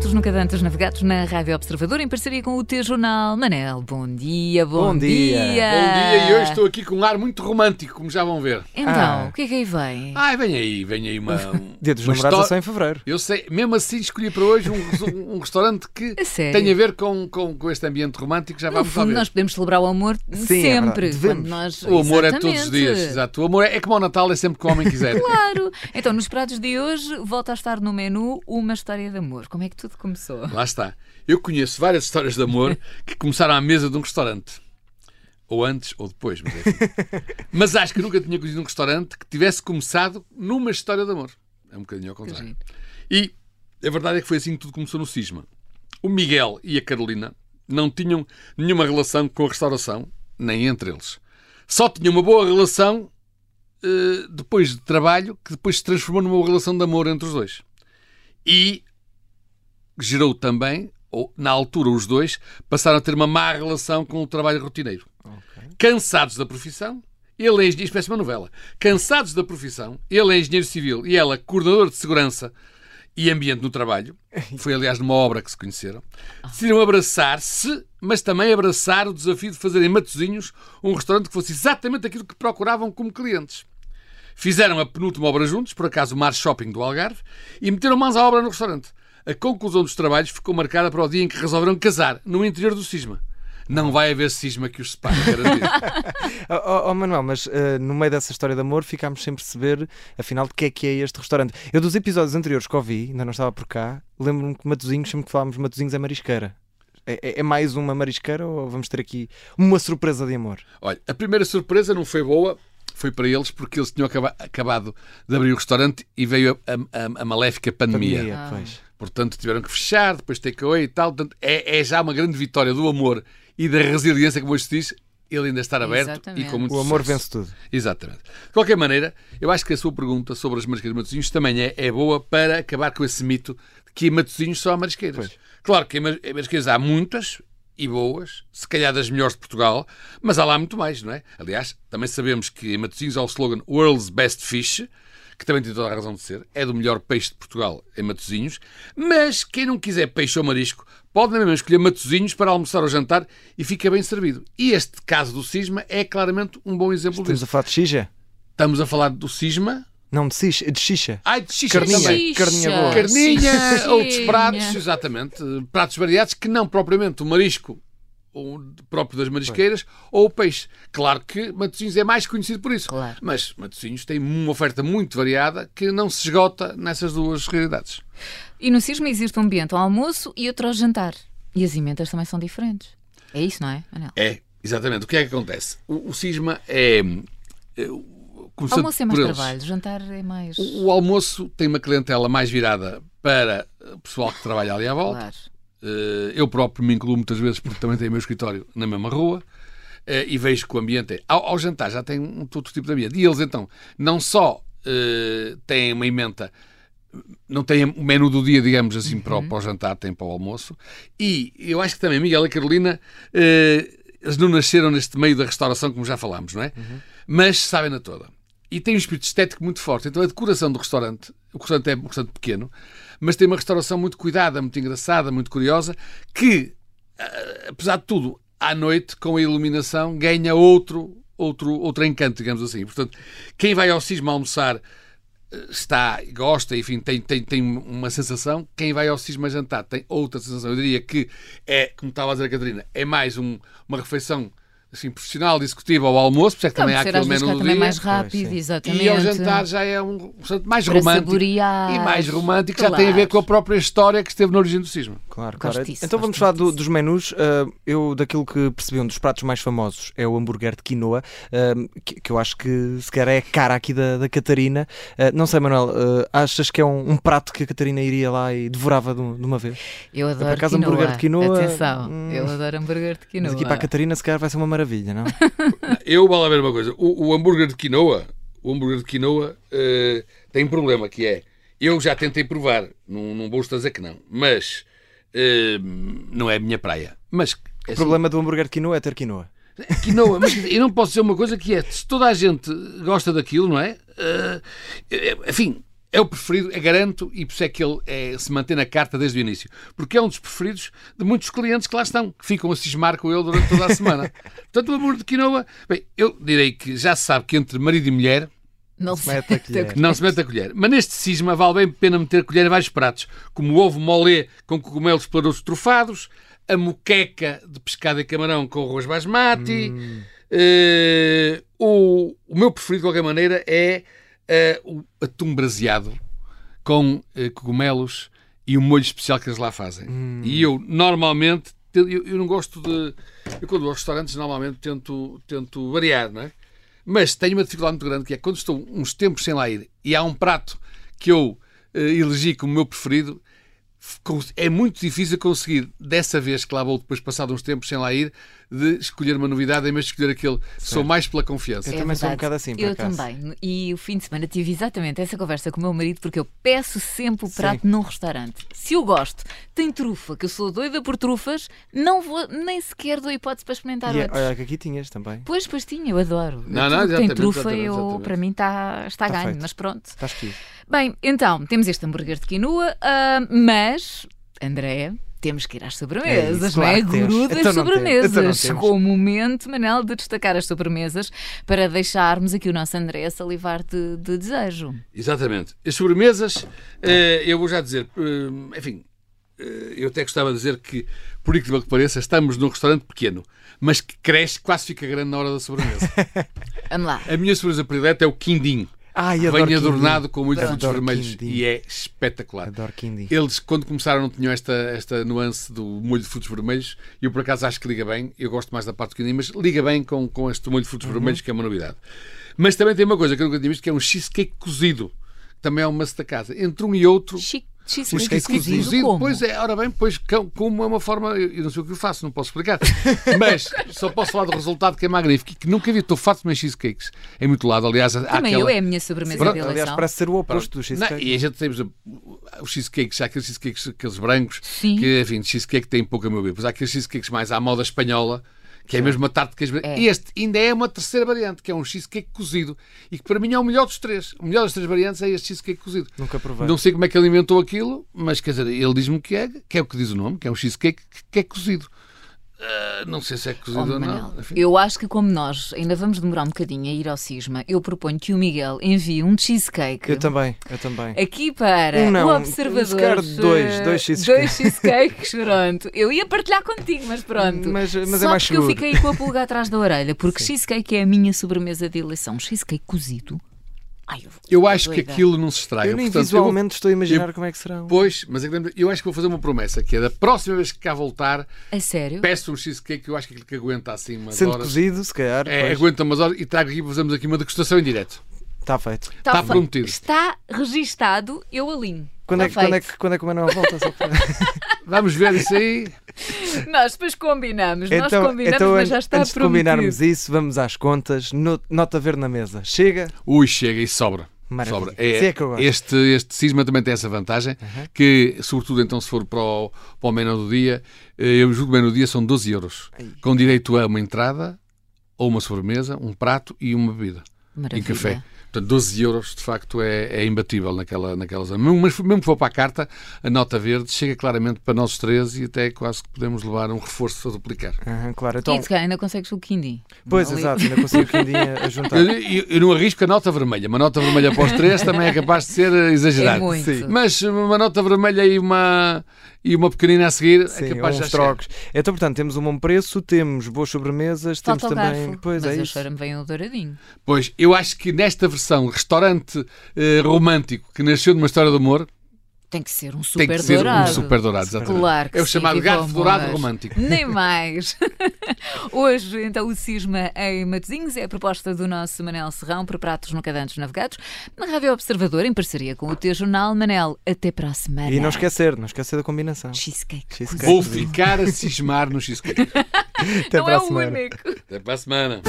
Gatos Nunca Dantes Navegados na Rádio Observador em parceria com o T-Jornal. Manel, bom dia, bom, Bom dia. dia. Bom dia e hoje estou aqui com um ar muito romântico, como já vão ver. Então, Ah. o que é que aí vem? Ai, vem aí, vem aí uma. um- Dia dos namorados é histó- só em fevereiro. Eu sei, mesmo assim escolhi para hoje um, um restaurante que A tem a ver com, com, com este ambiente romântico. Já No vamos fundo, ver. nós podemos celebrar o amor Sim, é sempre. verdade. Devemos. quando nós... O amor é todos os Exatamente. dias, exato. O amor é, é como o Natal, é sempre que o homem quiser. Claro. Então, nos pratos de hoje, volta a estar no menu uma história de amor. Como é que tudo começou? Lá está. Eu conheço várias histórias de amor que começaram à mesa de um restaurante. Ou antes ou depois, mas enfim. Mas acho que nunca tinha conhecido um restaurante que tivesse começado numa história de amor. É um bocadinho ao contrário. E a verdade é que foi assim que tudo começou no Cisma. O Miguel e a Carolina não tinham nenhuma relação com a restauração, nem entre eles. Só tinham uma boa relação eh, depois de trabalho, que depois se transformou numa relação de amor entre os dois. E gerou também, ou na altura os dois, passaram a ter uma má relação com o trabalho rotineiro. Cansados da profissão, ele é engenheiro, isto parece uma novela. Cansados da profissão, ele é engenheiro civil e ela coordenador de segurança e ambiente no trabalho. Foi, aliás, numa obra que se conheceram. Decidiram abraçar-se, mas também abraçar o desafio de fazer em Matosinhos um restaurante que fosse exatamente aquilo que procuravam como clientes. Fizeram a penúltima obra juntos, por acaso o Mar Shopping do Algarve, e meteram mãos à obra no restaurante. A conclusão dos trabalhos ficou marcada para o dia em que resolveram casar, no interior do cisma. Não vai haver cisma que os separe. Oh, oh, oh, Manuel, mas eh, no meio dessa história de amor ficámos sem perceber, afinal, de que é que é este restaurante. Eu, dos episódios anteriores que ouvi, ainda não estava por cá, lembro-me que Matozinhos, sempre que falámos de Matozinhos, é marisqueira. É, é- é mais uma marisqueira ou vamos ter aqui uma surpresa de amor? Olha, a primeira surpresa não foi boa, foi para eles, porque eles tinham acaba- acabado de abrir o restaurante e veio a, a- a maléfica pandemia. Pandemia, Ah. Portanto, tiveram que fechar, depois takeaway e tal. Portanto, é, é já uma grande vitória do amor e da resiliência, como hoje se diz, ele ainda estar aberto Exatamente. e com muito O amor sucesso. vence tudo. Exatamente. De qualquer maneira, eu acho que a sua pergunta sobre as marisqueiras de Matosinhos também é, é boa para acabar com esse mito de que em Matosinhos só há marisqueiras. Pois. Claro que em marisqueiras há muitas e boas, se calhar das melhores de Portugal, mas há lá muito mais, não é? Aliás, também sabemos que em Matosinhos há o slogan World's Best Fish, que também tem toda a razão de ser, é do melhor peixe de Portugal em Matosinhos, mas quem não quiser peixe ou marisco pode na mesma escolher Matosinhos para almoçar ou jantar e fica bem servido. E este caso do Cisma é claramente um bom exemplo Estamos disso. a falar de xixa? Estamos a falar do cisma. Não, de xixa. De xixa. Ai, de xixa Carninha. também. Carninha boa. Carninha, outros pratos, exatamente. Pratos variados que não propriamente o marisco próprio das marisqueiras ou o peixe. Claro que Matosinhos é mais conhecido por isso. Claro. Mas Matosinhos tem uma oferta muito variada que não se esgota nessas duas realidades. E no Cisma existe um ambiente ao almoço e outro ao jantar. E as emendas também são diferentes. É isso, não é, Manel? É, exatamente. O que é que acontece? O, o cisma é. é, começando Almoço é mais trabalho, jantar é mais. O, o almoço tem uma clientela mais virada para o pessoal que trabalha ali à volta. Claro. Eh, Eu próprio me incluo muitas vezes porque também tenho o meu escritório na mesma rua eh, e vejo que o ambiente é. Ao, ao jantar já tem um outro tipo de ambiente. E eles então não só eh, têm uma emenda, não têm o menu do dia, digamos assim, para, o, para o jantar, têm para o almoço. E eu acho que também Miguel e Carolina. eh, eles não nasceram neste meio da restauração, como já falámos, não é? Mas sabem na toda. E tem um espírito estético muito forte. Então a decoração do restaurante, o restaurante é um restaurante pequeno, mas tem uma restauração muito cuidada, muito engraçada, muito curiosa, que, ah, apesar de tudo, à noite, com a iluminação, ganha outro, outro, outro encanto, digamos assim. Portanto, quem vai ao Cisma almoçar eh, está, gosta, enfim, tem, tem, tem uma sensação. Quem vai ao Cisma jantar tem outra sensação. Eu diria que é, como estava a dizer a Catarina, é mais um- uma refeição assim, profissional, discutível ao almoço, por isso é que também há aquele menu do também dia. mais rápido, sim. exatamente. E ao jantar já é um restaurante mais Para romântico. saborear. E mais romântico, já tem a ver com a própria história que esteve na origem do cisma. Claro, Gosto claro. disso, então vamos falar do- dos menus. Uh, eu, daquilo que percebi, um dos pratos mais famosos é o hambúrguer de quinoa, uh, que, que eu acho que sequer é a cara aqui da, da Catarina. Uh, não sei, Manuel, uh, achas que é um, um prato que a Catarina iria lá e devorava de, de uma vez? Eu adoro por acaso, quinoa. hambúrguer de quinoa, Atenção, hum. eu adoro hambúrguer de quinoa. Mas aqui para a Catarina, se calhar vai ser uma maravilha, não? Eu vou lá ver uma coisa. O, o hambúrguer de quinoa, o hambúrguer de quinoa eh, tem um problema que é. Eu já tentei provar, não, não vou dizer que não, mas eh, não é a minha praia. Mas é O problema do hambúrguer de quinoa é ter quinoa. assim, quinoa, mas eu não posso dizer uma coisa que é, se toda a gente gosta daquilo, não é? Eh, enfim, é o preferido, é garanto, e por isso é que ele é, se mantém na carta desde o início. Porque é um dos preferidos de muitos clientes que lá estão, que ficam a cismar com ele durante toda a semana. Portanto, o amor de quinoa, bem, eu direi que já se sabe que entre marido e mulher Não se mete a colher. não se mete a colher. Mas neste cisma vale bem a pena meter colher em vários pratos, como o ovo molé com cogumelos pelouros trufados, a moqueca de pescado e camarão com arroz basmati. eh, o, o meu preferido, de qualquer maneira, é eh, o atum braseado com eh, cogumelos e o molho especial que eles lá fazem. E eu, normalmente, eu, eu não gosto de... Eu, quando vou a restaurantes, normalmente tento, tento variar, não é? Mas tenho uma dificuldade muito grande que é quando estou uns tempos sem lá ir e há um prato que eu eh, elegi como meu preferido, é muito difícil conseguir, dessa vez que lá vou depois passado uns tempos sem lá ir, de escolher uma novidade em vez de escolher aquele. Sou mais pela confiança. Eu também sou um bocado assim, por Eu acaso. também. E o fim de semana tive exatamente essa conversa com o meu marido porque eu peço sempre o prato num restaurante. Se eu gosto, tem trufa, que eu sou doida por trufas, não vou, nem sequer dou hipótese para experimentar E é- outros. olha que aqui tinhas também. Pois, pois tinha, eu adoro. Não, Tudo não, tem exatamente, trufa, exatamente, eu, exatamente. para mim está, está Tá ganho, feito. mas pronto. Está esquivo. Bem, então, temos este hambúrguer de quinoa, ah, mas, André, temos que ir às sobremesas, É isso, não é? claro. Guru das Então temos. sobremesas. Então. Chegou o momento, Manel, de destacar as sobremesas para deixarmos aqui o nosso André a salivar de, de desejo. Exatamente. As sobremesas, eh, eu vou já dizer, eh, enfim, eh, eu até gostava de dizer que, por incrível que pareça, estamos num restaurante pequeno, mas que cresce, quase fica grande na hora da sobremesa. Vamos lá. A minha sobremesa predileta é o quindim. Ai, Vem adoro adornado com muitos frutos vermelhos e é espetacular. Adoro quindim. Eles, quando começaram, não tinham esta, esta nuance do molho de frutos vermelhos. E eu, por acaso, acho que liga bem. Eu gosto mais da parte do quindim, mas liga bem com, com este molho de frutos vermelhos, que é uma novidade. Mas também tem uma coisa que eu nunca tinha visto, que é um cheesecake cozido. Que também é uma da casa. Entre um e outro, Chique, cheesecake cheesecake cozido, cozido. como? Pois é, ora bem, pois com- como é uma forma. Eu não sei o que eu faço, não posso explicar. Mas só posso falar do resultado que é magnífico. e Que nunca vi, estou farto de comer cheesecakes. Em muito lado, aliás, há Também aquela... eu, é a minha sobremesa Pronto, de Aliás, parece ser o oposto do Não, cheesecake. e a gente temos o- os cheesecakes, há aqueles cheesecakes aqueles brancos, Sim. que enfim, cheesecake tem pouco a meu ver. Depois há aqueles cheesecakes mais à moda espanhola, que é mesmo uma tarte de queijo. É. Este ainda é uma terceira variante, que é um cheesecake cozido, e que para mim é o melhor dos três. O melhor das três variantes é este cheesecake cozido. Nunca provei. Não sei como é que ele inventou aquilo, mas quer dizer, ele diz-me que é, que é o que diz o nome, que é um cheesecake que- que é cozido. Ah, não sei se é cozido Oh, ou não. Enfim. eu acho que como nós ainda vamos demorar um bocadinho a ir ao cisma, eu proponho que o Miguel envie um cheesecake Eu também, eu também. aqui para Um não, o um- observador. se calhar dois, dois cheesecakes. Dois cheesecakes, pronto. Eu ia partilhar contigo, mas pronto. Mas- mas é Só mais porque eu seguro. fiquei com a pulga atrás da orelha, porque cheesecake é a minha sobremesa de eleição. Cheesecake cozido. Ai, eu, Eu acho que doida. aquilo não se estraga. Eu nem Portanto, eu visualmente estou a imaginar como é que serão. Pois, mas é que eu acho que vou fazer uma promessa, que é da próxima vez que cá voltar, A sério? peço um cheesecake que eu acho que aquilo que aguenta assim umas Sendo horas. cozido, se calhar. É, pois. aguenta umas horas e trago aqui, fazemos aqui uma degustação em direto. Está feito. Está está prometido. Está registado, eu alinho. Quando é, que, quando, é que, quando é que o Manuel volta? Para- Vamos ver isso aí. Nós depois combinamos, nós então, combinamos, então mas já está antes de prometido. combinarmos isso, vamos às contas. No- nota verde na mesa. Chega? Ui, chega e sobra. Maravilha. sobra. É gosto. este, este cisma também tem essa vantagem, que, sobretudo então, se for para o, para o menu do dia, eh, eu julgo que o menu do dia são 12 euros, Ai. com direito a uma entrada, ou uma sobremesa, um prato e uma bebida. Maravilha. café. Portanto, 12 euros de facto é, é imbatível naquela, naquela zona. Mesmo, mas mesmo que for para a carta, a nota verde chega claramente para nós três e até quase que podemos levar um reforço a duplicar. Aham, claro. E Então, se calhar ainda consegues o quindim. pois, Ali. exato, ainda consigo que a juntar. Eu, eu- eu não arrisco a nota vermelha. Uma nota vermelha para os três também é capaz de ser É muito. Sim. Mas uma nota vermelha e uma, e uma pequenina a seguir Sim, é capaz de trocos. Então, portanto, temos um bom preço, temos boas sobremesas, Falta temos o também. garfo. Pois mas é eu isso. cheiro-me bem o douradinho. Pois, eu acho que nesta versão restaurante eh, romântico que nasceu de uma história de amor Tem que ser um tem super que ser dourado. um super dourado. exatamente. Claro que É o sim, chamado o garfo dourado romântico. Nem mais. Hoje, então, o Cisma em Matosinhos é a proposta do nosso Manel Serrão para Pratos Nunca Dantes Navegados, na Rádio Observador, em parceria com o teu jornal. Manel, até para a semana. E não esquecer, não esquecer da combinação. Cheesecake. Cheesecake. Vou ficar a cismar no cheesecake. Até Não para é a o semana. único. Até para a semana.